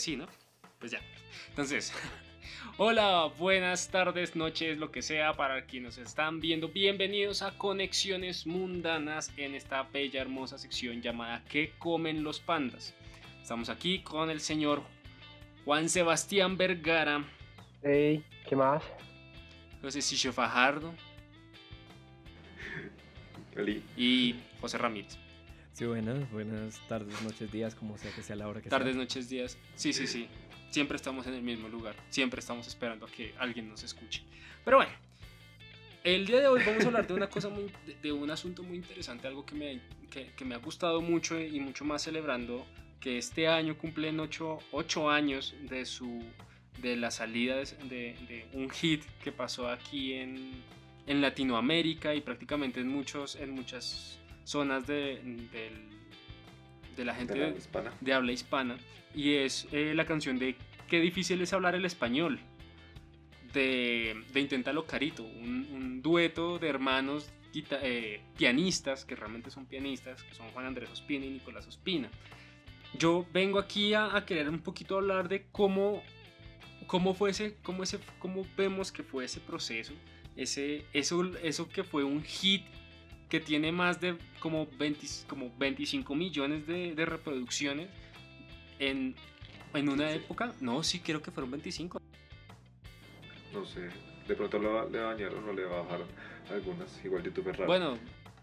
pues sí, ¿no? Pues ya. Entonces, hola, buenas tardes, noches, lo que sea, para quienes nos están viendo. Bienvenidos a Conexiones Mundanas en esta bella, hermosa sección llamada ¿Qué comen los pandas? Estamos aquí con el señor Juan Sebastián Vergara, Ey, ¿qué más? José Sicho Fajardo y José Ramírez. Sí, buenas, buenas tardes, noches, días, como sea que sea la hora que Tardes, sea. noches, días. Sí, sí, sí. Siempre estamos en el mismo lugar. Siempre estamos esperando a que alguien nos escuche. Pero bueno, el día de hoy vamos a hablar de una cosa muy, de, de un asunto muy interesante, algo que me, que, que me ha gustado mucho y mucho más celebrando que este año cumplen ocho, ocho años de su de la salida de, de- un hit que pasó aquí en, en Latinoamérica y prácticamente en muchos en muchas zonas de, de la gente de la de habla hispana y es eh, la canción de Qué difícil es hablar el español de, de Inténtalo Carito, un, un dueto de hermanos eh, pianistas, que realmente son pianistas, que son Juan Andrés Ospina y Nicolás Ospina. Yo vengo aquí a, a querer un poquito hablar de cómo, cómo fue ese, cómo ese, cómo vemos que fue ese proceso, ese, eso, eso que fue un hit que tiene más de como, 20 como 25 millones de, de reproducciones en, en una época. No, sí, creo que fueron 25. No sé. De pronto le, le bañaron o le bajaron algunas. Igual YouTube es raro. Bueno,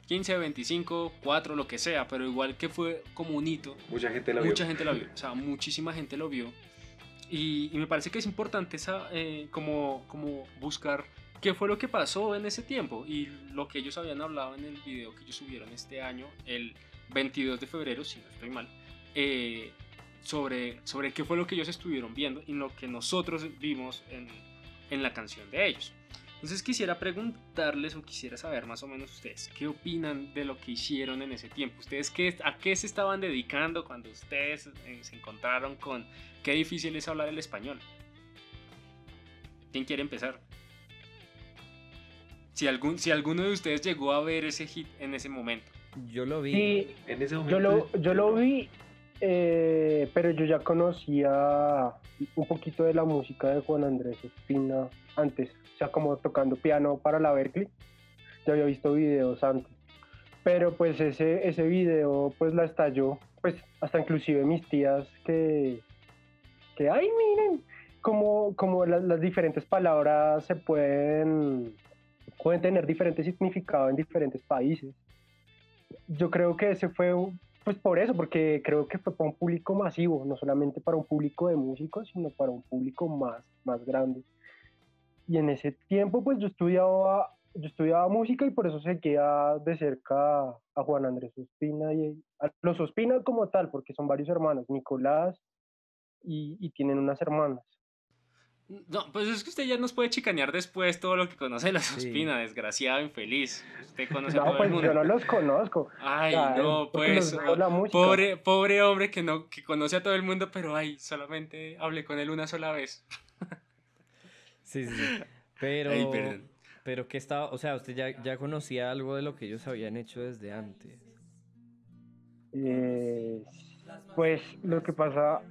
15, 25, 4, lo que sea, pero igual que fue como un hito. Mucha gente la vio. Mucha gente lo vio, o sea, muchísima gente lo vio. Y, y me parece que es importante esa, eh, como, como buscar qué fue lo que pasó en ese tiempo y lo que ellos habían hablado en el video que ellos subieron este año, el 22 de febrero, si no estoy mal, eh, sobre, sobre qué fue lo que ellos estuvieron viendo y lo que nosotros vimos en, en la canción de ellos. Entonces quisiera preguntarles o quisiera saber más o menos ustedes qué opinan de lo que hicieron en ese tiempo. ¿Ustedes qué, a qué se estaban dedicando cuando ustedes eh, se encontraron con qué difícil es hablar el español? ¿Quién quiere empezar? Si, algún, si alguno de ustedes llegó a ver ese hit en ese momento. Yo lo vi. Sí, En ese yo momento. lo, yo lo vi, eh, pero yo ya conocía un poquito de la música de Juan Andrés Espina antes, o sea, como tocando piano para la Berkeley. Ya había visto videos antes. Pero pues ese, ese video pues la estalló, pues hasta inclusive mis tías que, que ay miren, como, como las, las diferentes palabras se pueden, pueden tener diferentes significados en diferentes países. Yo creo que ese fue, un- pues por eso, porque creo que fue para un público masivo, no solamente para un público de músicos, sino para un público más, más grande. Y en ese tiempo, pues yo estudiaba, yo estudiaba música y por eso seguía de cerca a Juan Andrés Ospina y a los Ospina como tal, porque son varios hermanos, Nicolás y, y tienen unas hermanas. No, pues es que usted ya nos puede chicanear después todo lo que conoce de la Sí. Ospina, desgraciado, infeliz. Usted conoce a No, todo el pues mundo. yo no los conozco. Ay, o sea, no, porque pues. Pobre, pobre hombre que no, que conoce a todo el mundo, pero ay, solamente hablé con él una sola vez. Sí, sí, sí. Pero, Ay, perdón. pero que estaba, o sea, usted ya, ya conocía algo de lo que ellos habían hecho desde antes. Eh, pues lo que pasa,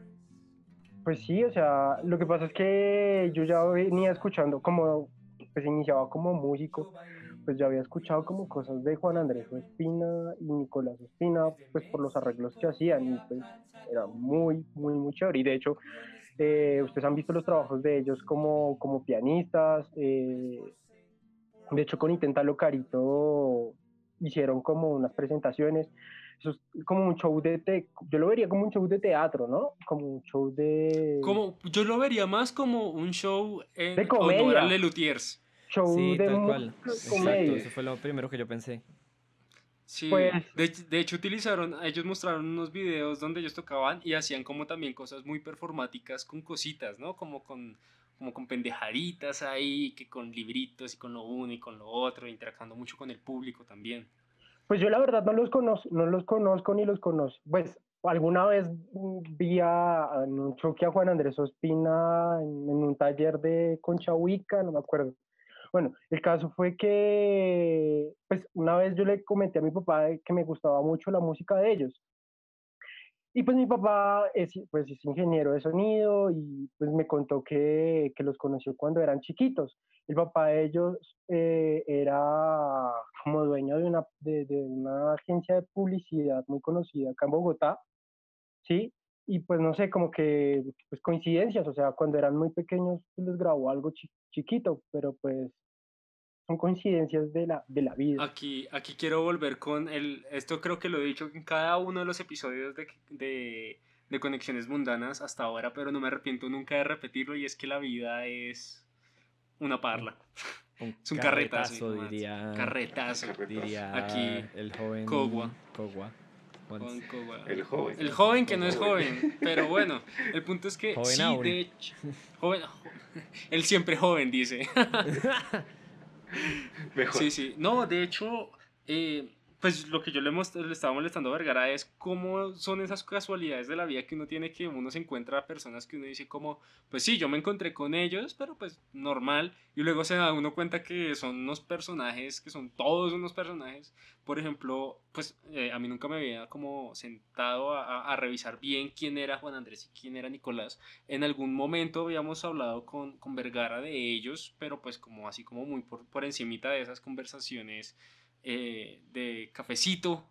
pues sí, o sea, lo que pasa es que yo ya venía escuchando como, pues iniciaba como músico, pues ya había escuchado como cosas de Juan Andrés Ospina y Nicolás Ospina, pues por los arreglos que hacían, y pues era muy, muy, muy chévere. Y de hecho, eh, ustedes han visto los trabajos de ellos como, como pianistas, eh, de hecho con Inténtalo Carito hicieron como unas presentaciones eso es como un show de te yo lo vería como un show de teatro, ¿no? Como un show de Como, yo lo vería más como un show en De comedia. honor a Lelutiers. show Sí, de tal cual. Exacto, eso fue lo primero que yo pensé. Sí, Pues- de, de hecho utilizaron, ellos mostraron unos videos donde ellos tocaban y hacían como también cosas muy performáticas con cositas, ¿no? Como con, como con pendejaditas ahí, que con libritos y con lo uno y con lo otro, interactuando mucho con el público también. Pues yo la verdad no los conozco, no los conozco ni los conozco. Pues alguna vez vi a, en un choque a Juan Andrés Ospina en, en un taller de Conchahuica, no me acuerdo. Bueno, el caso fue que, pues una vez yo le comenté a mi papá que me gustaba mucho la música de ellos. Y pues mi papá es, pues, es ingeniero de sonido y pues me contó que, que los conoció cuando eran chiquitos. El papá de ellos eh, era como dueño de una, de, una agencia de publicidad muy conocida acá en Bogotá, ¿sí? Y pues no sé, como que pues coincidencias, o sea, cuando eran muy pequeños pues, les grabó algo chi- chiquito, pero pues son coincidencias de la, de la vida. Aquí, aquí quiero volver con el. Esto creo que lo he dicho en cada uno de los episodios de, de, de Conexiones Mundanas hasta ahora, pero no me arrepiento nunca de repetirlo y es que la vida es una parla. Es un carretazo, de diría. Carretazo. diría Aquí, el joven Cogua. Cogua. Con Once. Coba. El joven. El joven que no El es joven. pero bueno, el punto es que Joven sí, de hecho, joven, él siempre joven, dice. Mejor. Sí, sí. No, de hecho, eh, pues lo que yo le, le estaba molestando a Vergara es cómo son esas casualidades de la vida que uno tiene que uno se encuentra a personas que uno dice como, pues sí, yo me encontré con ellos, pero pues normal. Y luego se da uno cuenta que son unos personajes, que son todos unos personajes. Por ejemplo, pues eh, a mí nunca me había como sentado a- a revisar bien quién era Juan Andrés y quién era Nicolás. En algún momento habíamos hablado con, con Vergara de ellos, pero pues como así como muy por, por encimita de esas conversaciones eh, de cafecito,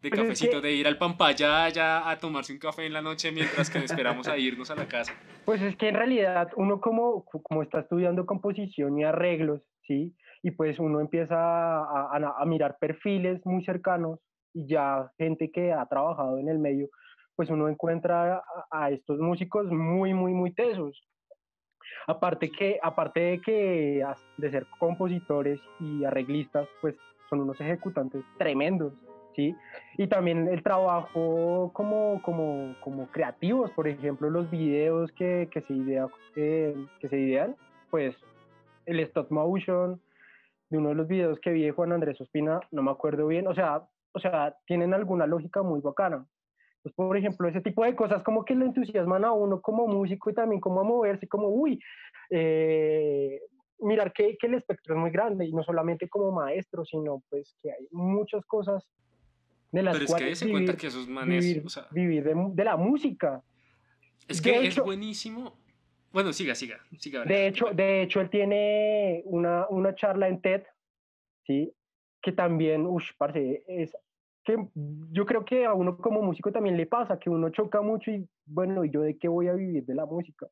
de Pero es cafecito, que- de ir al Pampaya ya a tomarse un café en la noche mientras que esperamos a irnos a la casa. Pues es que en realidad uno como, como está estudiando composición y arreglos, ¿sí? Y pues uno empieza a, a- a mirar perfiles muy cercanos y ya gente que ha trabajado en el medio, pues uno encuentra a, a estos músicos muy, muy, muy tesos. Aparte, que, aparte de que de ser compositores y arreglistas, pues son unos ejecutantes tremendos, ¿sí? Y también el trabajo como, como, como creativos, por ejemplo, los videos que, que, se, idea, eh, que se idean, pues el stop motion, de uno de los videos que vi de Juan Andrés Ospina, no me acuerdo bien, o sea, o sea, tienen alguna lógica muy bacana. Pues, por ejemplo, ese tipo de cosas como que lo entusiasman a uno como músico y también como a moverse, como, uy, eh, mirar que, que el espectro es muy grande y no solamente como maestro, sino pues que hay muchas cosas de las Pero es que cuales se cuenta vivir- que esos manes, vivir, o sea, vivir de, de la música. es de que es hecho- buenísimo. Bueno, siga, siga, siga. De hecho, de hecho, él tiene una, una charla en TED, ¿sí? Que también, uff, parce, es que yo creo que a uno como músico también le pasa, que uno choca mucho y, bueno, ¿y yo de qué voy a vivir de la música?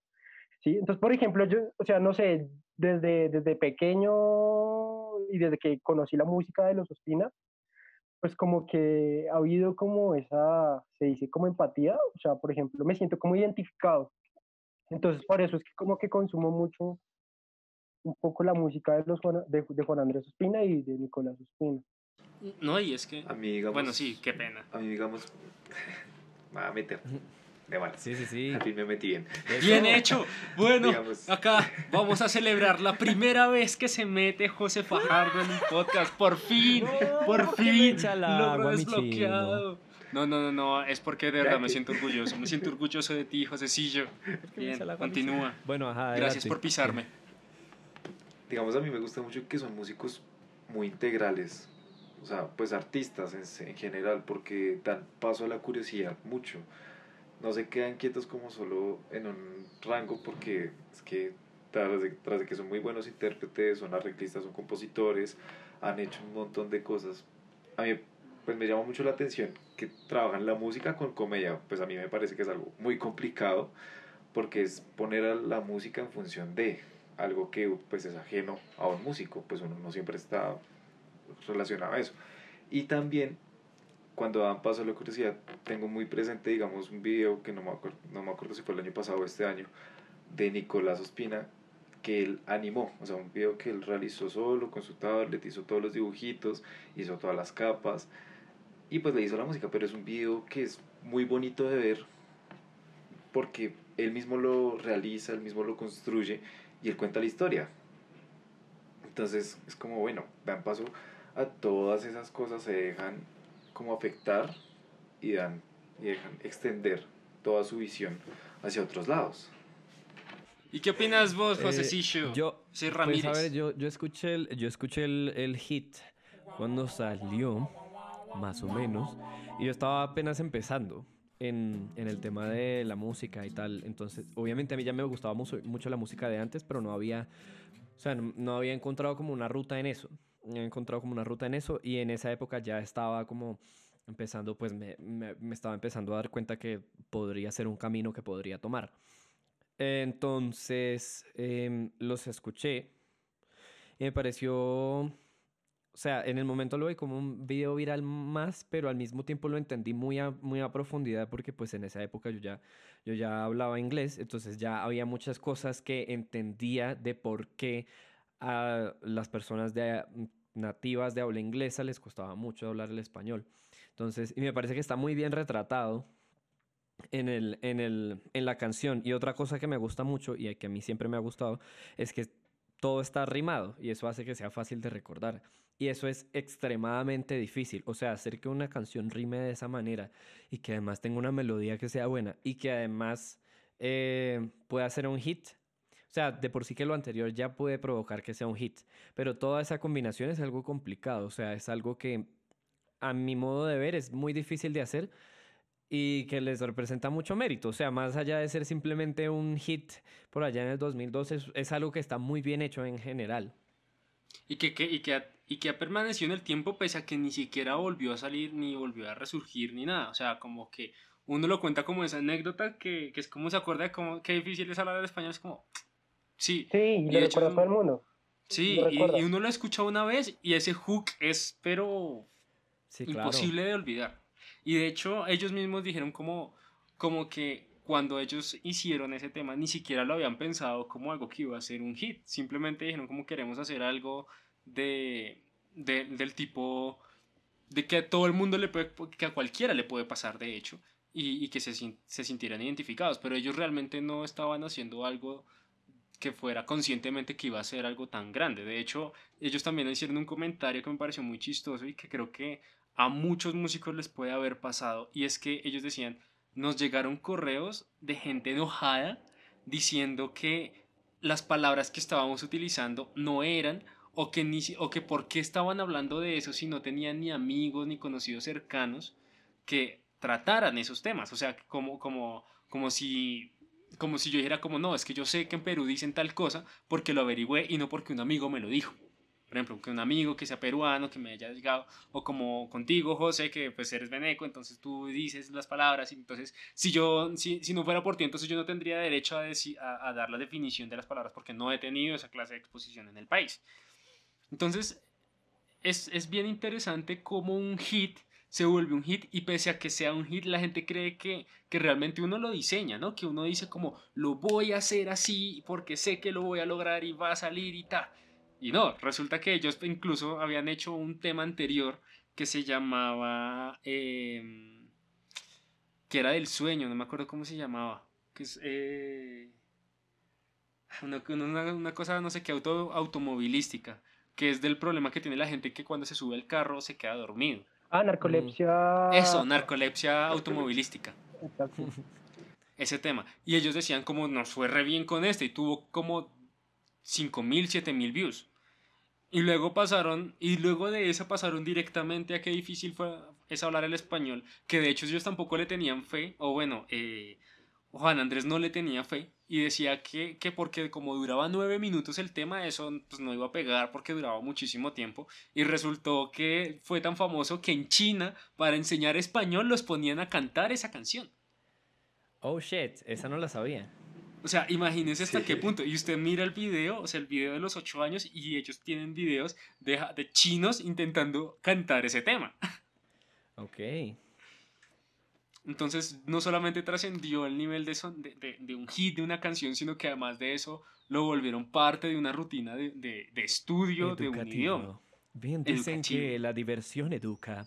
¿Sí? Entonces, por ejemplo, yo, o sea, no sé, desde, desde pequeño y desde que conocí la música de los Ospina, pues como que ha habido como esa, se dice como empatía, o sea, por ejemplo, me siento como identificado. Entonces, por eso es que como que consumo mucho un poco la música de, los Juan, de, de Juan Andrés Ospina y de Nicolás Ospina. No, y es que. A mí, digamos. Bueno, sí, qué pena. A mí, digamos. Me va a meter. De malas. Sí, sí, sí. Al fin me metí bien. Eso- Bien hecho. Bueno, Digamos. acá vamos a celebrar la primera vez que se mete José Fajardo en un podcast. Por fin, No, por fin. Logro desbloqueado. No, no, no, no, es porque de verdad me siento orgulloso. Me siento orgulloso de ti, Josecillo. Bien, continúa. Bueno, ajá. Gracias por pisarme. Digamos, a mí me gusta mucho que son músicos muy integrales. O sea, pues artistas en, en general, porque dan paso a la curiosidad mucho. No se quedan quietos como solo en un rango, porque es que tras de, tras de que son muy buenos intérpretes, son arreglistas, son compositores, han hecho un montón de cosas. A mí pues me llama mucho la atención que trabajan la música con comedia. Pues a mí me parece que es algo muy complicado, porque es poner a la música en función de algo que pues es ajeno a un músico, pues uno no siempre está relacionado a eso. Y también cuando dan paso a la curiosidad, tengo muy presente, digamos, un video que no me, acuerdo, no me acuerdo si fue el año pasado o este año, de Nicolás Ospina, que él animó, o sea, un video que él realizó solo con su tablet, hizo todos los dibujitos, hizo todas las capas, y pues le hizo la música, pero es un video que es muy bonito de ver, porque él mismo lo realiza, él mismo lo construye, y él cuenta la historia. Entonces es como, bueno, dan paso a todas esas cosas, se dejan como afectar y dan y dejan extender toda su visión hacia otros lados. ¿Y qué opinas vos, Eh, Josecillo? yo, Sí, pues Ramírez. a ver, yo, yo escuché, el, yo escuché el, el hit cuando salió, más o menos, y yo estaba apenas empezando en, en el tema de la música y tal. Entonces, obviamente a mí ya me gustaba mucho, mucho la música de antes, pero no había, o sea, no, no había encontrado como una ruta en eso. Había encontrado como una ruta en eso y en esa época ya estaba como empezando, pues me, me- me estaba empezando a dar cuenta que podría ser un camino que podría tomar. Entonces, em, los escuché y me pareció, o sea, en el momento lo vi como un video viral más, pero al mismo tiempo lo entendí muy a, muy a profundidad porque pues en esa época yo ya, yo ya hablaba inglés, entonces ya había muchas cosas que entendía de por qué a las personas de, nativas de habla inglesa les costaba mucho hablar el español. Entonces, y me parece que está muy bien retratado en, el, en, el, en la canción. Y otra cosa que me gusta mucho y que a mí siempre me ha gustado es que todo está rimado y eso hace que sea fácil de recordar. Y eso es extremadamente difícil. O sea, hacer que una canción rime de esa manera y que además tenga una melodía que sea buena y que además eh, pueda ser un hit. O sea, de por sí que lo anterior ya puede provocar que sea un hit. Pero toda esa combinación es algo complicado. O sea, es algo que a mi modo de ver es muy difícil de hacer y que les representa mucho mérito. O sea, más allá de ser simplemente un hit por allá en el 2012, es, es algo que está muy bien hecho en general. Y que, que- y, que ha, y que ha permanecido en el tiempo pese a que ni siquiera volvió a salir, ni volvió a resurgir, ni nada. O sea, como que uno lo cuenta como esa anécdota que, que es como se acuerda de cómo, qué difícil es hablar el español. Es como, sí, Sí, y Y lo de hecho recuerda todo el mundo. sí, y, uno lo escucha una vez y ese hook es, pero Sí, claro. imposible de olvidar. Y de hecho, ellos mismos dijeron como, como que cuando ellos hicieron ese tema ni siquiera lo habían pensado como algo que iba a ser un hit. Simplemente dijeron como queremos hacer algo de, de- del tipo de que a todo el mundo le puede, que a cualquiera le puede pasar de hecho y, y que se sintieran identificados. Pero ellos realmente no estaban haciendo algo que fuera conscientemente que iba a ser algo tan grande. De hecho, ellos también hicieron un comentario que me pareció muy chistoso y que creo que a muchos músicos les puede haber pasado. Y es que ellos decían, nos llegaron correos de gente enojada diciendo que las palabras que estábamos utilizando no eran o que, ni, o que por qué estaban hablando de eso si no tenían ni amigos ni conocidos cercanos que trataran esos temas. O sea, como, como, como si como si yo dijera como no, es que yo sé que en Perú dicen tal cosa porque lo averigüé y no porque un amigo me lo dijo. Por ejemplo, que un amigo que sea peruano, que me haya llegado, o como contigo, José, que pues eres veneco, entonces tú dices las palabras, y entonces si yo, si, si no fuera por ti, entonces yo no tendría derecho a, deci- a, a dar la definición de las palabras porque no he tenido esa clase de exposición en el país. Entonces, es, es bien interesante cómo un hit se vuelve un hit y pese a que sea un hit, la gente cree que, que realmente uno lo diseña, ¿no? Que uno dice como, lo voy a hacer así porque sé que lo voy a lograr y va a salir y tal. Y no, resulta que ellos incluso habían hecho un tema anterior que se llamaba, em, que era del sueño, no me acuerdo cómo se llamaba, que es... eh, una, una- cosa, no sé qué, auto, automovilística, que es del problema que tiene la gente que cuando se sube al carro se queda dormido. Ah, narcolepsia. Eso, narcolepsia automovilística. Exacto. Ese tema. Y ellos decían como nos fue re bien con este y tuvo como 5000, 7000 views. Y luego pasaron, y luego de eso pasaron directamente a qué difícil fue es hablar el español, que de hecho ellos tampoco le tenían fe, o bueno, eh, Juan Andrés no le tenía fe, y decía que, que porque como duraba nueve minutos el tema, eso pues no iba a pegar porque duraba muchísimo tiempo, y resultó que fue tan famoso que en China, para enseñar español, los ponían a cantar esa canción. Oh shit, esa no la sabía. O sea, imagínense hasta Sí. qué punto. Y usted mira el video, o sea, el video de los 8 años, y ellos tienen videos de, de chinos intentando cantar ese tema. Ok. Entonces, no solamente trascendió el nivel de, son- de, de- de un hit, de una canción, sino que además de eso lo volvieron parte de una rutina de, de- de estudio de un idioma. Bien, dicen Educativo. que la diversión educa.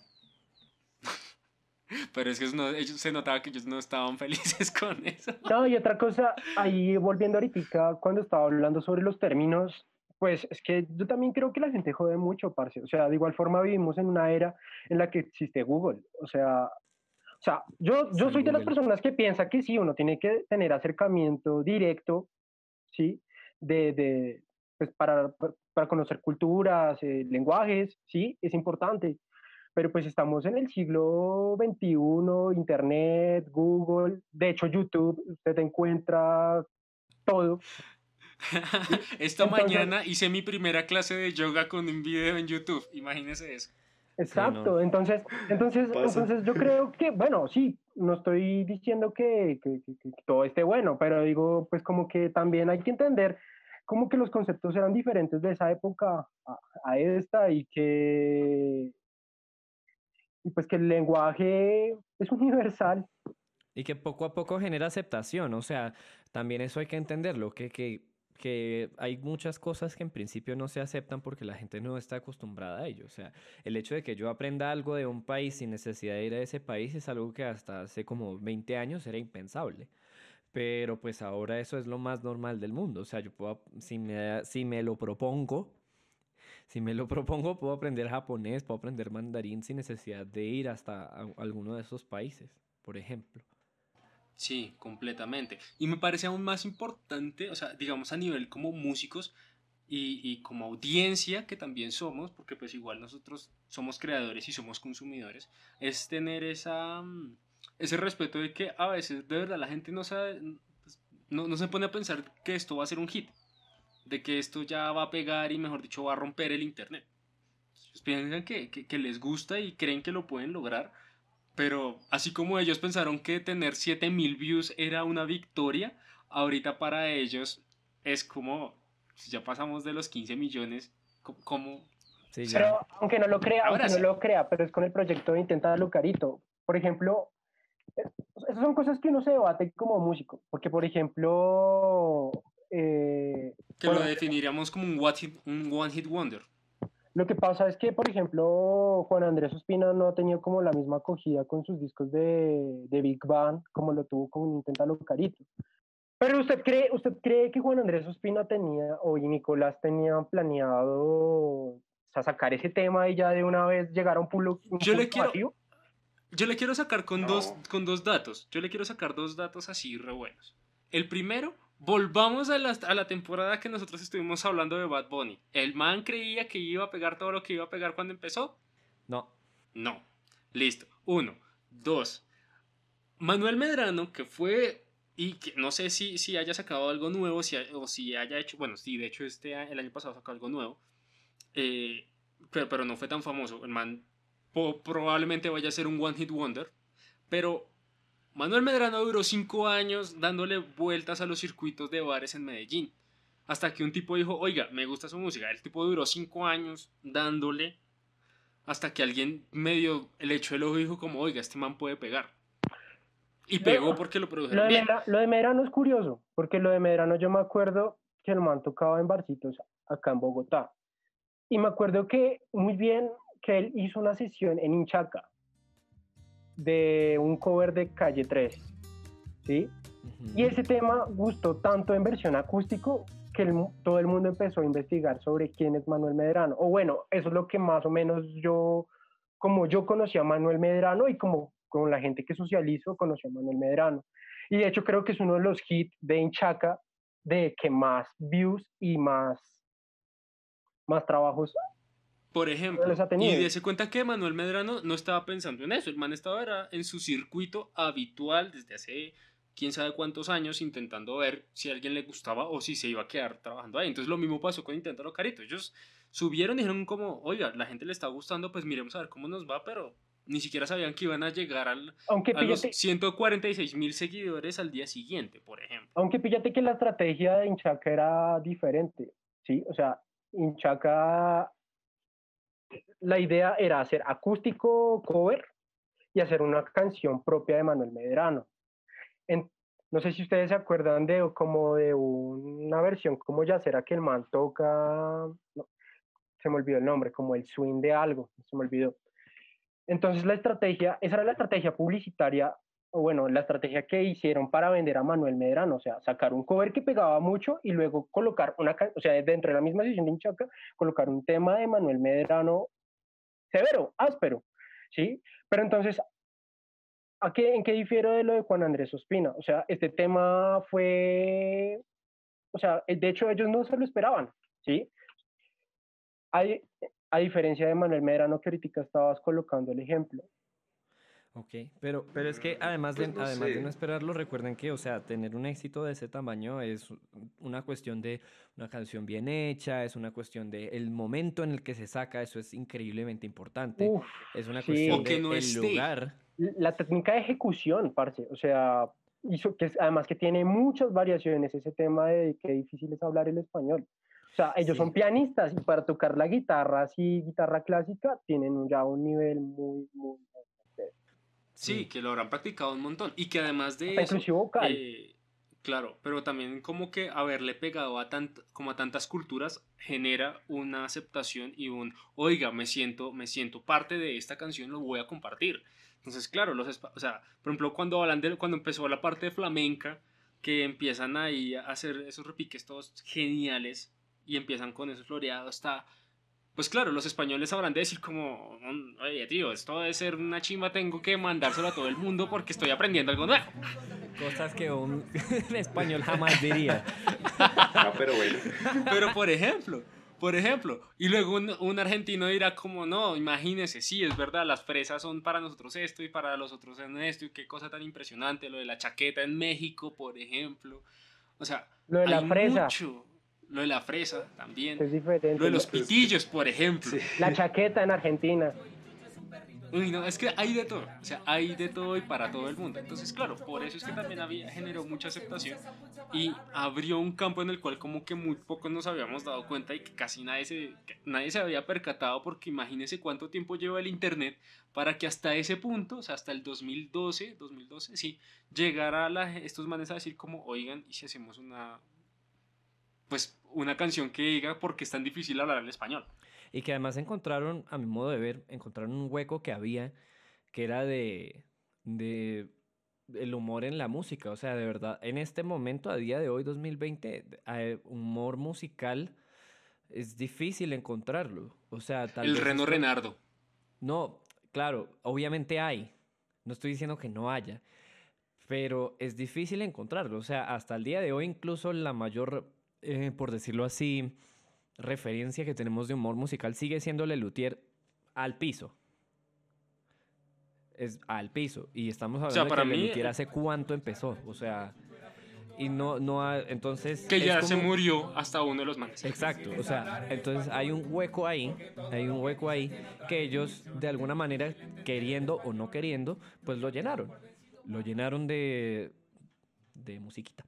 Pero es que no- ellos, se notaba que ellos no estaban felices con eso. No, y otra cosa, ahí volviendo ahorita, cuando estaba hablando sobre los términos, pues es que yo también creo que la gente jode mucho, parce. O sea, de igual forma vivimos en una era en la que existe Google. O sea, o sea, yo, yo soy de las personas que piensa que sí, uno tiene que tener acercamiento directo, ¿sí? De, de, pues para, pa- para conocer culturas, eh, lenguajes, ¿sí? Es importante. Pero pues estamos en el siglo XXI, Internet, Google, de hecho YouTube, usted encuentra todo. Esta Entonces- mañana hice mi primera clase de yoga con un video en YouTube. Imagínese eso. Exacto, entonces, entonces, Pasa. entonces yo creo que, bueno, sí, no estoy diciendo que, que- que- que todo esté bueno, pero digo, pues como que también hay que entender como que los conceptos eran diferentes de esa época a, a esta y que, y pues que el lenguaje es universal. Y que poco a poco genera aceptación, o sea, también eso hay que entenderlo, que, que, que hay muchas cosas que en principio no se aceptan porque la gente no está acostumbrada a ello. O sea, el hecho de que yo aprenda algo de un país sin necesidad de ir a ese país es algo que hasta hace como 20 años era impensable. Pero pues ahora eso es lo más normal del mundo. O sea, yo puedo, si me, si me lo propongo, si me lo propongo, puedo aprender japonés, puedo aprender mandarín sin necesidad de ir hasta alguno de esos países, por ejemplo. Sí, completamente. Y me parece aún más importante, o sea, digamos a nivel como músicos y, y como audiencia que también somos, porque pues igual nosotros somos creadores y somos consumidores, es tener esa, mm, ese respeto de que a veces de verdad la gente no sabe, pues, no, no se pone a pensar que esto va a ser un hit, de que esto ya va a pegar y mejor dicho va a romper el internet. Ellos piensan que, que, que les gusta y creen que lo pueden lograr, pero así como ellos pensaron que tener 7000 views era una victoria, ahorita para ellos es como, si ya pasamos de los 15 millones, co- como... Sí, ya. Pero aunque no lo crea, Ahora aunque sí. no lo crea, pero es con el proyecto de Intenta Lucarito. Por ejemplo, esas son cosas que uno se debate como músico, porque por ejemplo, eh, que Bueno, lo definiríamos como un, what hit- un one hit wonder. Lo que pasa es que, por ejemplo, Juan Andrés Ospina no ha tenido como la misma acogida con sus discos de, de Big Bang como lo tuvo con Inténtalo Carito. Pero usted cree, usted cree que Juan Andrés Ospina tenía, o y Nicolás tenían planeado o sea, sacar ese tema y ya de una vez llegar a un pulo un Yo le quiero- vacío? Yo le quiero sacar con, No. dos, con dos datos. Yo le quiero sacar dos datos así re buenos. El primero, volvamos a la, a la temporada que nosotros estuvimos hablando de Bad Bunny. ¿El man creía que iba a pegar todo lo que iba a pegar cuando empezó? No. No. Listo. Uno. Dos. Manuel Medrano, que fue. Y que no sé si, si haya sacado algo nuevo si, o si haya hecho. Bueno, sí, de hecho, este, el año pasado sacó algo nuevo. eh, pero, pero no fue tan famoso. El man po- probablemente vaya a ser un One Hit Wonder. Pero Manuel Medrano duró cinco años dándole vueltas a los circuitos de bares en Medellín. Hasta que un tipo dijo, oiga, me gusta su música. El tipo duró cinco años dándole hasta que alguien medio le echó el ojo y dijo como, oiga, este man puede pegar. Y Lo- pegó porque lo Lo produjeron de, bien. Medra- lo de Medrano es curioso, porque lo de Medrano yo me acuerdo que el man tocaba en barcitos acá en Bogotá. Y me acuerdo que muy bien que él hizo una sesión en Inchaca de un cover de Calle 13. ¿Sí? Y ese tema gustó tanto en versión acústico que el todo el mundo empezó a investigar sobre quién es Manuel Medrano. O bueno, eso es lo que más o menos yo, como yo conocí a Manuel Medrano y como con la gente que socializo, conocí a Manuel Medrano. Y de hecho creo que es uno de los hits de Inchaca de que más views y más, más trabajos. Por ejemplo, los y dése cuenta que Manuel Medrano no estaba pensando en eso. El man estaba era en su circuito habitual desde hace quién sabe cuántos años intentando ver si a alguien le gustaba o si se iba a quedar trabajando ahí. Entonces lo mismo pasó con Inténtalo Carito. Ellos subieron y dijeron como, oiga, la gente le está gustando, pues miremos a ver cómo nos va, pero ni siquiera sabían que iban a llegar al, Aunque a los píllate, 146 mil seguidores al día siguiente, por ejemplo. aunque píllate que la estrategia de Inchaca era diferente, ¿sí? O sea, Inchaca, la idea era hacer acústico cover y hacer una canción propia de Manuel Medrano. No sé si ustedes se acuerdan de como de una versión como ya será que el man toca, no, se me olvidó el nombre, como el swing de algo, se me olvidó. Entonces la estrategia, esa era la estrategia publicitaria, bueno, la estrategia que hicieron para vender a Manuel Medrano, o sea, sacar un cover que pegaba mucho y luego colocar una, o sea, dentro de la misma sesión de Inchaca, colocar un tema de Manuel Medrano severo, áspero, ¿sí? Pero entonces, ¿a qué, ¿en qué difiero de lo de Juan Andrés Ospina? O sea, este tema fue, o sea, eh, de hecho ellos no se lo esperaban, ¿sí? Hay, a diferencia de Manuel Medrano que ahorita estabas colocando el ejemplo. Ok, pero, pero es que Mm, además, pues de, no además de no esperarlo, recuerden que, o sea, tener un éxito de ese tamaño es una cuestión de una canción bien hecha, es una cuestión de el momento en el que se saca, eso es increíblemente importante. Uf, es una sí. cuestión que de no el lugar. la técnica de ejecución, parce, o sea, hizo que es- además que tiene muchas variaciones ese tema de qué difícil es hablar el español. O sea, ellos son Sí. pianistas y para tocar la guitarra, así guitarra clásica, tienen ya un nivel muy, muy, Sí, Sí. que lo habrán practicado un montón. Y que además de hasta eso. vocal. eh, claro, pero también como que haberle pegado a, tant, como a tantas culturas genera una aceptación y un, oiga, me siento, me siento parte de esta canción, lo voy a compartir. Entonces, claro, los, o sea, por ejemplo, cuando hablan de, cuando empezó la parte de flamenca, que empiezan ahí a hacer esos repiques todos geniales y empiezan con esos floreados, está... Pues claro, los españoles sabrán de decir como, "Mm, oye tío, esto debe ser una chimba, tengo que mandárselo a todo el mundo porque estoy aprendiendo algo nuevo. Cosas que un español jamás diría. Ah, pero bueno. Pero por ejemplo, por ejemplo, y luego un, un argentino dirá como, no, imagínese, sí, es verdad, las fresas son para nosotros esto y para los otros en esto, y qué cosa tan impresionante, lo de la chaqueta en México, por ejemplo. O sea, Lo de la hay fresa. mucho. Lo de la fresa también. Es diferente. Lo de los pitillos, por ejemplo. Sí. La chaqueta en Argentina. Uy, no, es que hay de todo, o sea, hay de todo y para todo el mundo. Entonces, claro, por eso es que también había, generó mucha aceptación y abrió un campo en el cual como que muy pocos nos habíamos dado cuenta y que casi nadie se, nadie se había percatado porque imagínense cuánto tiempo lleva el Internet para que hasta ese punto, o sea, hasta el 2012, 2012, sí, llegara la, estos manes a decir como, oigan, ¿y si hacemos una, pues, una canción que diga por qué es tan difícil hablar el español? Y que además encontraron, a mi modo de ver, encontraron un hueco que había que era de, de el humor en la música. O sea, de verdad, en este momento, a día de hoy, 2020, eh, humor musical es difícil encontrarlo. O sea, tal el vez Reno Renardo. No, claro, obviamente hay. No estoy diciendo que no haya. Pero es difícil encontrarlo. O sea, hasta el día de hoy, incluso la mayor, eh, por decirlo así, referencia que tenemos de humor musical sigue siendo Lelutier al piso. Es al piso. Y estamos hablando sea, de para que mí, Lelutier eh, hace cuánto empezó. O sea, y no, no ha- entonces. Que ya se murió hasta uno de los manes. Exacto, o sea, entonces hay un hueco ahí, hay un hueco ahí que ellos de alguna manera, queriendo o no queriendo, pues lo llenaron. Lo llenaron de, de musiquita.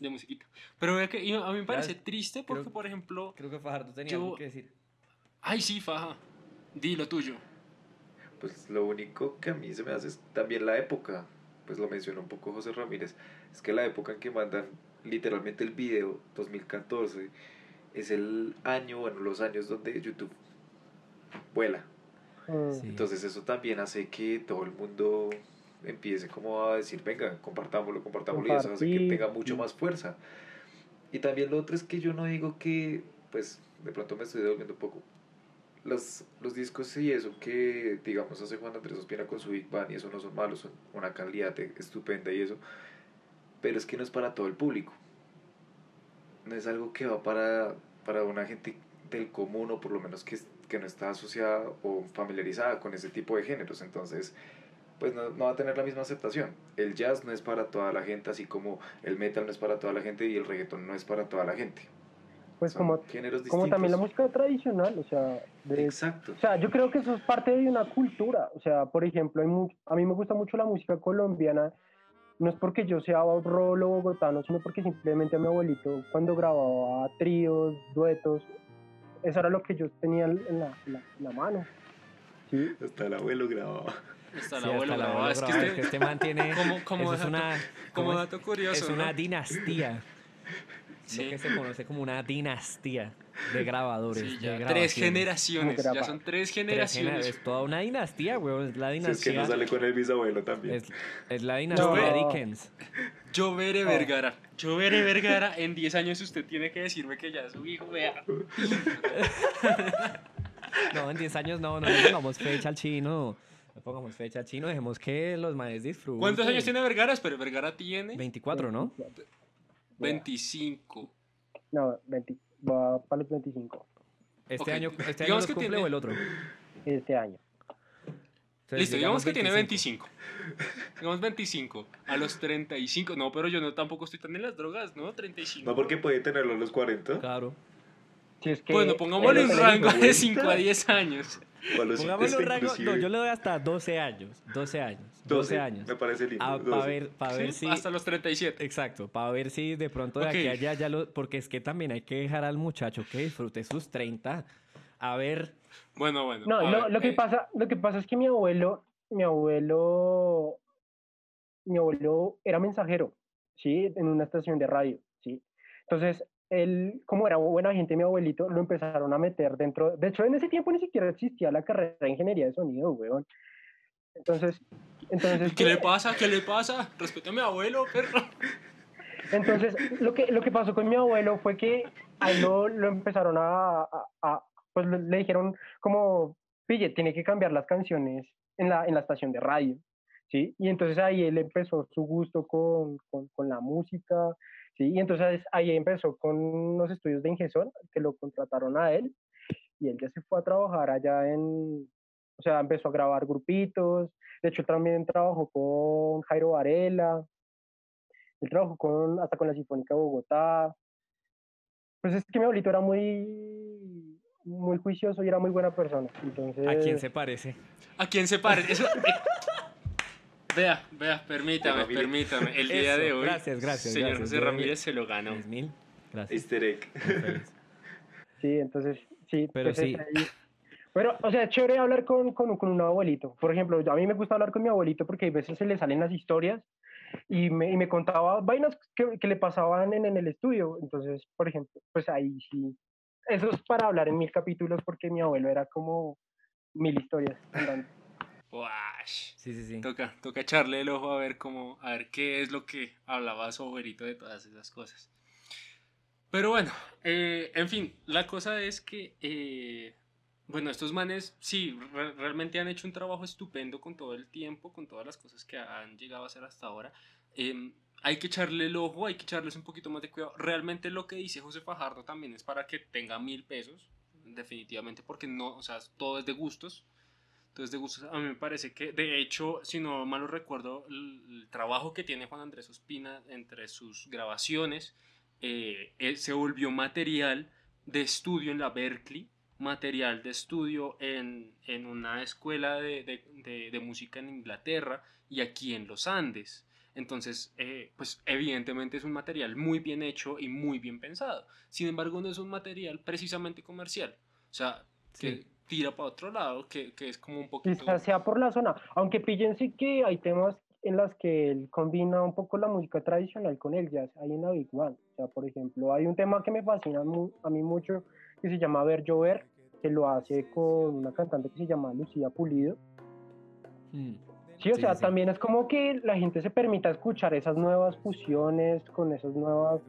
De musiquita. Pero vea que a mí me parece triste porque, creo- por ejemplo, Creo que Fajardo tenía Yo- algo que decir. ay sí, faja, di lo tuyo. Pues lo único que a mí se me hace es también la época, pues lo mencionó un poco José Ramírez, es que la época en que mandan literalmente el video, 2014, es el año, bueno, los años donde YouTube vuela. Mm. Sí. Entonces eso también hace que todo el mundo empiece como a decir, venga, compartámoslo, compartámoslo, y eso hace que Compartir, tenga mucho más fuerza. Y también lo otro es que yo no digo que, pues, de pronto me estoy devolviendo un poco. Los, los discos y eso que, digamos, hace Juan Andrés Ospina con su Big Bang y eso no son malos, son una calidad estupenda y eso, pero es que no es para todo el público. No es algo que va para, para una gente del común o por lo menos que, que no está asociada o familiarizada con ese tipo de géneros. Entonces, pues no, no va a tener la misma aceptación. El jazz no es para toda la gente, así como el metal no es para toda la gente y el reggaetón no es para toda la gente. Pues Son como, géneros distintos. como también la música tradicional, o sea, de- Exacto. o sea, yo creo que eso es parte de una cultura. O sea, por ejemplo, hay mu- a mí me gusta mucho la música colombiana. No es porque yo sea rolo bogotano, sino porque simplemente a mi abuelito, cuando grababa tríos, duetos, eso era lo que yo tenía en la, la- la mano. ¿sí? Hasta el abuelo grababa. Hasta Sí, el abuelo hasta grababa. abuelo Es que este, es que este man tiene... como, como eso es dato, una, como dato curioso, Es una ¿no? dinastía. Sí. Lo que se conoce como una dinastía de grabadores. Sí, de ya, tres grabaciones. generaciones, ya son tres Tres gener- generaciones. Es toda una dinastía, weón. Es la Si es que dinastía. no sale con el bisabuelo también. es, es la dinastía No. Dickens. Lloveré Oh. Vergara. Lloveré Vergara, en 10 años usted tiene que decirme que ya es su hijo, vea. No, en 10 años no, no le pongamos fecha al chino. Pongamos fecha chino, dejemos que los maes disfruten. ¿Cuántos años tiene Vergara? Pero Vergara tiene 24, ¿no? 25. No, 20, va para los 25 Este Ok, año, este año digamos los que cumple tiene- o el otro. este año. Entonces, Listo, digamos que tiene 25. 25. digamos 25. A los 35. No, pero yo no tampoco estoy tan en las drogas, ¿no? 35. No porque puede tenerlo a los 40 Claro. Si es que Bueno, pongámosle un rango de vuelta. 5 a 10 años. Pongámosle 50 un rango. No, yo le doy hasta 12 años. 12 años. 12, 12, años. Me parece lindo. para 12. ver, para ver Sí, si. Hasta los 37. Exacto, para ver si de pronto de aquí a allá ya lo. Porque es que también hay que dejar al muchacho que disfrute sus 30. A ver. Bueno, bueno. No, lo, ver, lo que eh, pasa, lo que pasa es que mi abuelo, mi abuelo, mi abuelo era mensajero, sí, en una estación de radio, sí. Entonces, él, como era buena gente, mi abuelito, lo empezaron a meter dentro. De hecho, en ese tiempo ni siquiera existía la carrera de ingeniería de sonido, weón. Entonces, entonces. ¿Qué le pasa? ¿Qué le pasa? Respeta a mi abuelo, perro. Entonces, lo que, lo que pasó con mi abuelo fue que a él lo, lo empezaron a, a- a- pues le, le dijeron como, pille, tiene que cambiar las canciones en la, en la estación de radio, ¿sí? Y entonces ahí él empezó su gusto con, con, con la música, ¿sí? Y entonces ahí empezó con unos estudios de Ingesón, que lo contrataron a él, y él ya se fue a trabajar allá en, o sea, empezó a grabar grupitos, de hecho también trabajó con Jairo Varela, él trabajó con, hasta con la Sinfónica de Bogotá. Pues es que mi abuelito era muy, muy juicioso y era muy buena persona. Entonces, ¿A quién se parece? ¿A quién se pare? Eso, eh, Vea, vea, permítame, Bueno, permítame. El día Eso, de hoy, gracias, gracias, señor gracias. José Ramírez se lo ganó. 10.000. Gracias. Easter egg. Sí, entonces, sí. Pero pues, sí. Pero, o sea, es chévere hablar con, con, con un abuelito. Por ejemplo, a mí me gusta hablar con mi abuelito porque a veces se le salen las historias y me, y me contaba vainas que, que le pasaban en, en el estudio. Entonces, por ejemplo, pues ahí sí. Eso es para hablar en mil capítulos porque mi abuelo era como mil historias. Wash. Sí, sí, sí. Toca, toca echarle el ojo a ver cómo, a ver qué es lo que hablaba su abuelito de todas esas cosas. Pero bueno, eh, en fin, la cosa es que, eh, bueno, estos manes sí, re- realmente han hecho un trabajo estupendo con todo el tiempo, con todas las cosas que han llegado a hacer hasta ahora. Em, hay que echarle el ojo, hay que echarles un poquito más de cuidado. Realmente lo que dice José Fajardo también es para que tenga mil pesos, definitivamente, porque no, o sea, todo es de gustos. Entonces, de gustos, a mí me parece que, de hecho, si no mal recuerdo, el, trabajo que tiene Juan Andrés Ospina entre sus grabaciones eh, eh, se volvió material de estudio en la Berkeley, material de estudio en, en una escuela de, de- de- de música en Inglaterra y aquí en los Andes. Entonces, eh, pues evidentemente es un material muy bien hecho y muy bien pensado. Sin embargo, no es un material precisamente comercial. O sea, que Sí. Tira para otro lado, que, que es como un poquito... Quizás sea por la zona. Aunque píllense que hay temas en las que él combina un poco la música tradicional con el jazz. Hay en la Big One. O sea, por ejemplo, hay un tema que me fascina a mí mucho que se llama Ver Llover, que lo hace con una cantante que se llama Lucía Pulido. Mm. Sí, o Sí, sea, sí. también es como que la gente se permita escuchar esas nuevas fusiones con esas nuevas,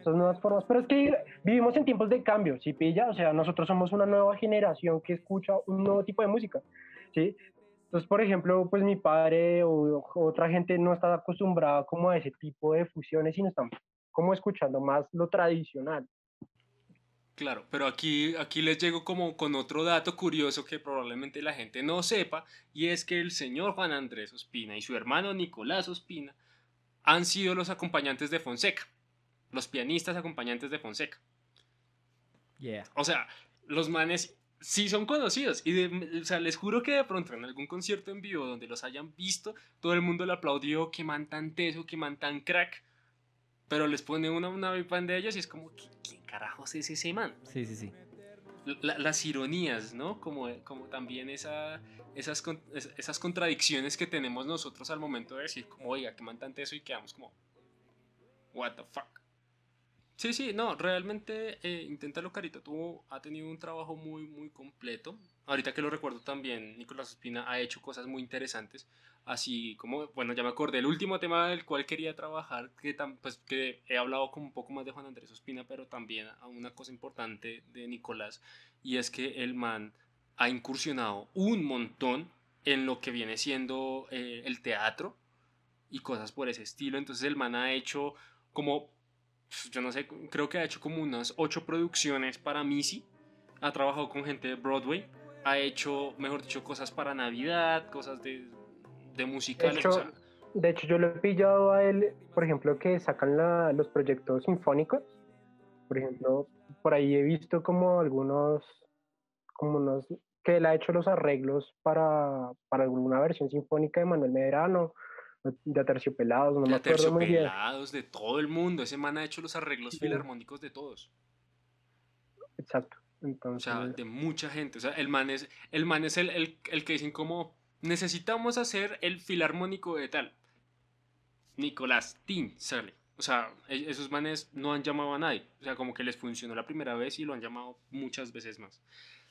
esas nuevas formas. Pero es que vivimos en tiempos de cambio, ¿sí pilla? O sea, nosotros somos una nueva generación que escucha un nuevo tipo de música, ¿sí? Entonces, por ejemplo, pues mi padre o, o otra gente no está acostumbrada como a ese tipo de fusiones y no están como escuchando más lo tradicional. Claro, pero aquí, aquí les llego como con otro dato curioso que probablemente la gente no sepa, y es que el señor Juan Andrés Ospina y su hermano Nicolás Ospina han sido los acompañantes de Fonseca, los pianistas acompañantes de Fonseca. Yeah. O sea, los manes sí son conocidos, y de- o sea, les juro que de pronto en algún concierto en vivo donde los hayan visto, todo el mundo le aplaudió, que man tan teso, que man tan crack, pero les pone una, una vipan de ellos y es como, "¿Qui- ¿quién carajos es ese man? Sí, sí, sí. la- las ironías, ¿no? Como, como también esa, esas, esas contradicciones que tenemos nosotros al momento de decir, como, oiga, que mantante eso y quedamos como, what the fuck. Sí, sí, no, realmente eh, Inténtalo Carita tuvo, ha tenido un trabajo muy, muy completo. Ahorita que lo recuerdo también, Nicolás Ospina ha hecho cosas muy interesantes. Así como, bueno, ya me acordé, el último tema del cual quería trabajar, que, tam- pues, que he hablado como un poco más de Juan Andrés Ospina, pero también a una cosa importante de Nicolás, y es que el man ha incursionado un montón en lo que viene siendo eh, el teatro y cosas por ese estilo. Entonces el man ha hecho como, yo no sé, creo que ha hecho como unas ocho producciones para Missy. Ha trabajado con gente de Broadway. Ha hecho, mejor dicho, cosas para Navidad, cosas de, de musicales. hecho, o sea, De hecho, yo lo he pillado a él, por ejemplo, que sacan la- los proyectos sinfónicos. Por ejemplo, por ahí he visto como algunos, como unos, que él ha hecho los arreglos para, para alguna versión sinfónica de Manuel Medrano, de Aterciopelados, no me de acuerdo muy bien. Aterciopelados, de todo el mundo. Ese man ha hecho los arreglos Sí. filarmónicos de todos. Exacto. O Entonces, sea, de mucha gente. O sea, el man es el, man es el, el, el que dicen como, necesitamos hacer el filarmónico de tal. Nicolás Tin sale. O sea, e- esos manes no han llamado a nadie. O sea, como que les funcionó la primera vez y lo han llamado muchas veces más.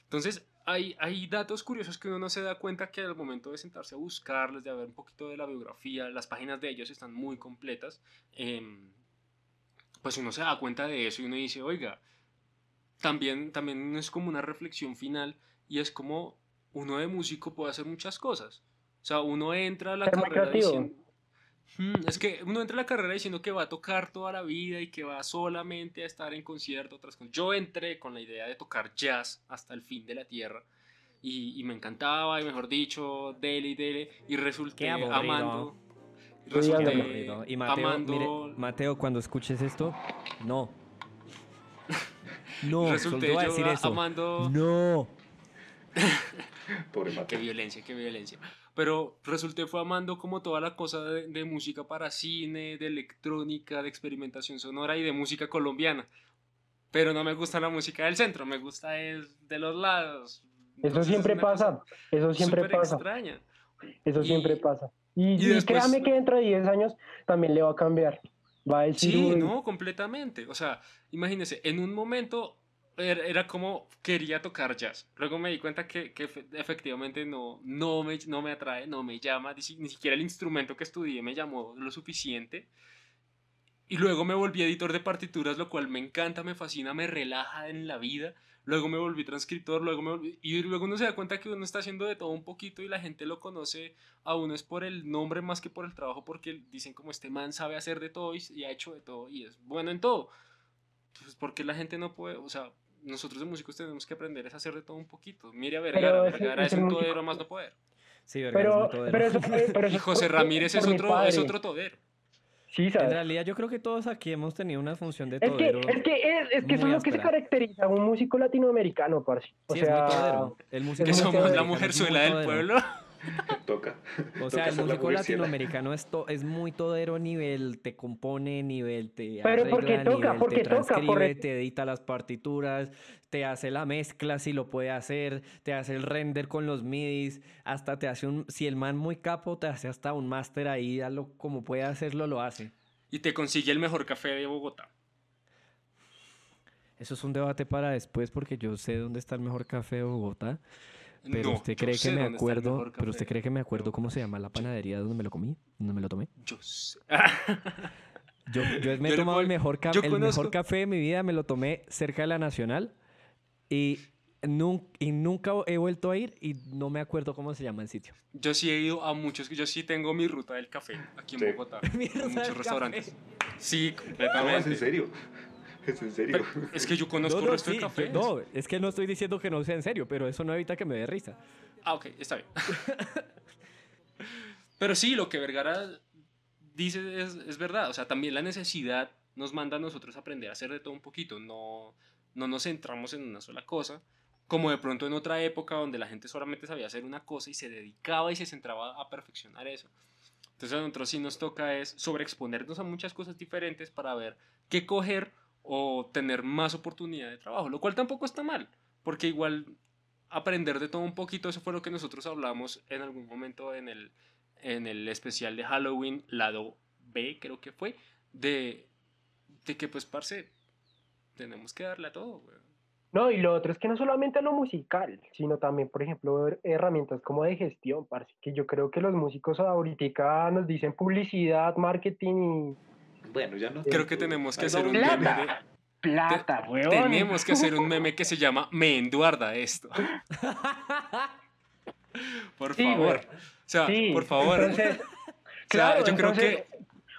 Entonces, hay, hay datos curiosos que uno no se da cuenta que al momento de sentarse a buscarles, de ver un poquito de la biografía, las páginas de ellos están muy completas. em, pues uno se da cuenta de eso y uno dice, oiga, también, también es como una reflexión final y es como uno de músico puede hacer muchas cosas. O sea, uno entra a la muy carrera diciendo... Mm, es que uno entra a la carrera diciendo que va a tocar toda la vida y que va solamente a estar en concierto, otras cosas. Yo entré con la idea de tocar jazz hasta el fin de la tierra y, y me encantaba y mejor dicho, dele y dele y resulté Qué amando. Resulté. Y Mateo, amando mire, Mateo, cuando escuches esto, no. No, resulté te voy a yo decir eso. amando No. Pobre Qué Mateo. violencia, qué violencia. Pero resulté fue amando como toda la cosa de, de música para cine, de electrónica, de experimentación sonora y de música colombiana. Pero no me gusta la música del centro, me gusta es de los lados. eso siempre pasa. Eso siempre pasa. extraña. Eso Y- siempre pasa. Y, y y después- créame que dentro de 10 años también le va a cambiar. Va a decir, Sí, "Uy, no, completamente. O sea, imagínense, en un momento era, como quería tocar jazz. Luego me di cuenta que, que efe- efectivamente no, no, me, no me atrae, no me llama, ni, si- ni siquiera el instrumento que estudié me llamó lo suficiente. Y luego me volví editor de partituras, lo cual me encanta, me fascina, me relaja en la vida. Luego me volví transcriptor, luego me volví... Y luego uno se da cuenta que uno está haciendo de todo un poquito y la gente lo conoce a uno es por el nombre más que por el trabajo, porque dicen como este man sabe hacer de todo y ha hecho de todo y es bueno en todo. Pues porque la gente no puede, o sea, nosotros de músicos tenemos que aprender es a hacer de todo un poquito. Mire a Vergara, Pero Vergara es ese un músico- todero más no poder. Sí, Vergara, es Pero, muy todero. pero eso, pero eso Y José Ramírez es otro, es otro todero. Sí, En ¿sabes? realidad yo creo que todos aquí hemos tenido una función de Es que, todero. es que, es, es que eso es lo que se caracteriza a un músico latinoamericano, parce. O Sí, sea, es muy todero. El músico Que Es somos la todero. mujerzuela del pueblo. Toca. O sea, Toca el músico latinoamericano es, to- es muy todero nivel, te compone, nivel te Pero arregla, porque toca, nivel porque te toca, por transcribe, te edita las partituras, te hace la mezcla si lo puede hacer, te hace el render con los midis, hasta te hace un, si el man muy capo, te hace hasta un máster ahí, a lo, como puede hacerlo, lo hace. Y te consigue el mejor café de Bogotá. Eso es un debate para después porque yo sé dónde está el mejor café de Bogotá, pero No, usted cree que me acuerdo, pero usted cree que me acuerdo cómo se llama la panadería donde me lo comí, donde me lo tomé. Yo sé. Yo, yo me he Yo tomado puedo- el, mejor, el conozco- mejor café de mi vida, me lo tomé cerca de la Nacional y, nun- y nunca he vuelto a ir y no me acuerdo cómo se llama el sitio. Yo sí he ido a muchos, yo sí tengo mi ruta del café aquí en Sí. Bogotá. En muchos restaurantes. café. Sí, No, es en completamente. serio. Es en serio. Pero es que yo conozco No, el no, resto sí, de cafés. no, es que no estoy diciendo que no sea en serio, pero eso no evita que me dé risa. Ah, ok, está bien. Pero sí, lo que Vergara dice es, es verdad. O sea, también la necesidad nos manda a nosotros a aprender a hacer de todo un poquito. No, no nos centramos en una sola cosa. Como de pronto en otra época donde la gente solamente sabía hacer una cosa y se dedicaba y se centraba a perfeccionar eso. Entonces a nosotros sí nos toca es sobreexponernos a muchas cosas diferentes para ver qué coger o tener más oportunidad de trabajo, lo cual tampoco está mal, porque igual aprender de todo un poquito, eso fue lo que nosotros hablamos en algún momento en el, en el especial de Halloween, lado B creo que fue, de, de que pues, parce, tenemos que darle a todo, güey. No, y lo otro es que no solamente a lo musical, sino también, por ejemplo, her- herramientas como de gestión, parce, que yo creo que los músicos ahorita nos dicen publicidad, marketing Bueno, ya no. Creo que tenemos que hacer un meme plata. de- plata, weón. Tenemos que hacer un meme que se llama Me enduarda esto. Por Sí, favor. O sea, Sí, por favor. entonces, O sea, claro, yo creo que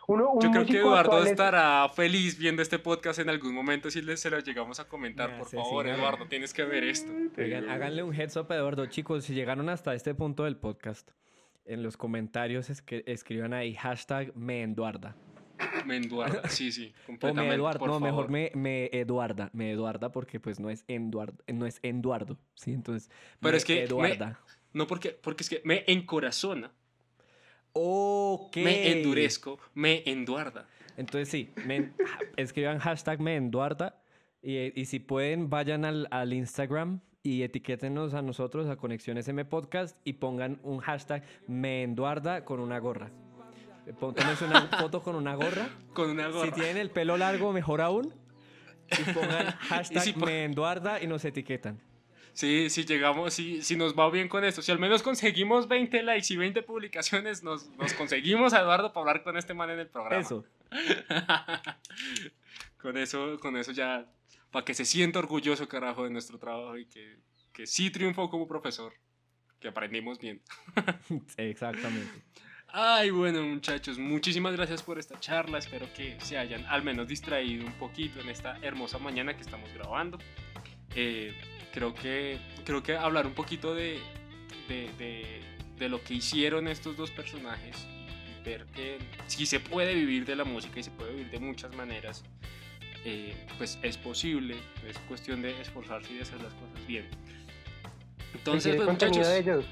uno- un yo creo que Eduardo es- estará feliz viendo este podcast en algún momento si le, se lo llegamos a comentar. Me Por favor. Eduardo, tienes que ver esto. Oigan, háganle un heads up a Eduardo. Chicos, si llegaron hasta este punto del podcast, en los comentarios es que escriban ahí hashtag me Eduarda. Me Eduardo. Sí, sí, O me Eduarda. por No, favor. mejor me, me Eduarda. Me Eduarda porque pues no es Eduardo. No es Eduardo. Sí, entonces. Pero me es que me- Eduarda. No, porque, porque es que me encorazona, Ok. me endurezco, me enduarda. Entonces sí, me- escriban hashtag me Eduarda. Y, y si pueden, vayan al, al Instagram y etiquétenos a nosotros, a Conexiones M Podcast, y pongan un hashtag me Eduarda con una gorra. Eh, Tómense una foto con una gorra. Con una gorra. Si tienen el pelo largo, mejor aún. Y pongan hashtag si po- me Eduarda y nos etiquetan. Sí, si llegamos, si, si nos va bien con esto, si al menos conseguimos 20 likes y 20 publicaciones, nos, nos conseguimos a Eduardo para hablar con este man en el programa. Eso. con eso, con eso ya, para que se sienta orgulloso, carajo, de nuestro trabajo y que, que sí triunfó como profesor, que aprendimos bien. Exactamente. Ay, bueno, muchachos, muchísimas gracias por esta charla. Espero que se hayan al menos distraído un poquito en esta hermosa mañana que estamos grabando. Eh, creo, que, creo que hablar un poquito de, de, de- de lo que hicieron estos dos personajes y ver que si se puede vivir de la música y se puede vivir de muchas maneras, eh, pues es posible. Es cuestión de esforzarse y de hacer las cosas bien. Entonces, pues, muchachos. de ellos.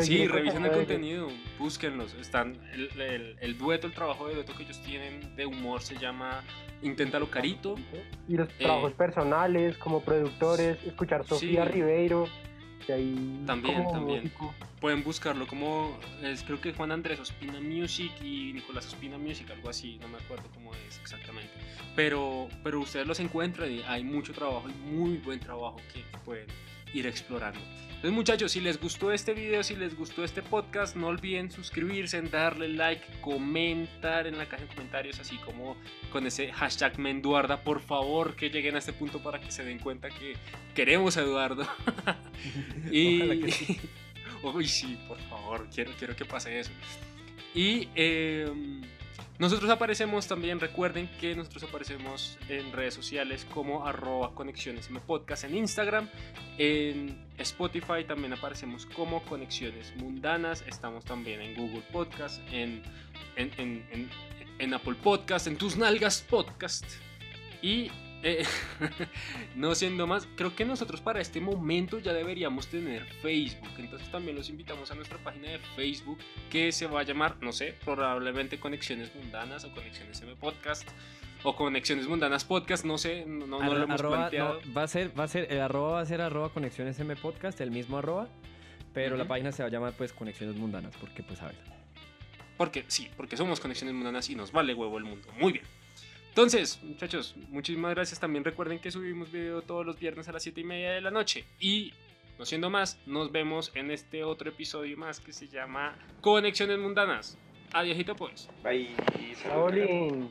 Sí, revisen el contenido búsquenlos. Están el, el- el dueto, el trabajo de dueto que ellos tienen de humor se llama Inténtalo Carito. Y los Eh, trabajos personales, como productores, escuchar Sofía sí. Ribeiro, que ahí También, como también. músico. Pueden buscarlo como, es, creo que Juan Andrés Ospina Music y Nicolás Ospina Music, algo así, no me acuerdo cómo es exactamente. Pero, pero ustedes los encuentran y hay mucho trabajo y muy buen trabajo que pueden ir explorando. Entonces muchachos, si les gustó este video, si les gustó este podcast, no olviden suscribirse, darle like, comentar en la caja de comentarios, así como con ese hashtag Menduarda, por favor que lleguen a este punto para que se den cuenta que queremos a Eduardo. y... Ojalá que sí. Uy, sí, por favor, quiero, quiero que pase eso. Y eh, nosotros aparecemos también, recuerden que nosotros aparecemos en redes sociales como arroba conexiones podcast en Instagram, en Spotify también aparecemos como conexiones mundanas, estamos también en Google Podcast, en- en- en Apple Podcast, en tus nalgas podcast. Y eh, no siendo más, creo que nosotros para este momento ya deberíamos tener Facebook. Entonces también los invitamos a nuestra página de Facebook que se va a llamar, no sé, probablemente Conexiones Mundanas o Conexiones M Podcast o Conexiones Mundanas Podcast, no sé, no, no, no lo hemos Arroba- planteado. no, va a ser, va a ser, el arroba va a ser arroba conexiones M podcast, el mismo arroba, pero la página se va a llamar pues conexiones mundanas, porque pues a ver. Porque sí, porque somos Conexiones Mundanas y nos vale huevo el mundo. Muy bien. Entonces, muchachos, muchísimas gracias. También recuerden que subimos video todos los viernes a las 7 y media de la noche. Y, no siendo más, nos vemos en este otro episodio más que se llama Conexiones Mundanas. Adiósito pues. Bye. Paulín.